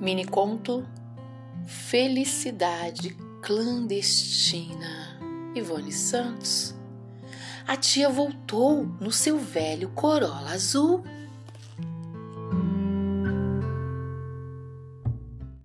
Mini conto Felicidade Clandestina. Ivone Santos. A tia voltou no seu velho Corolla azul.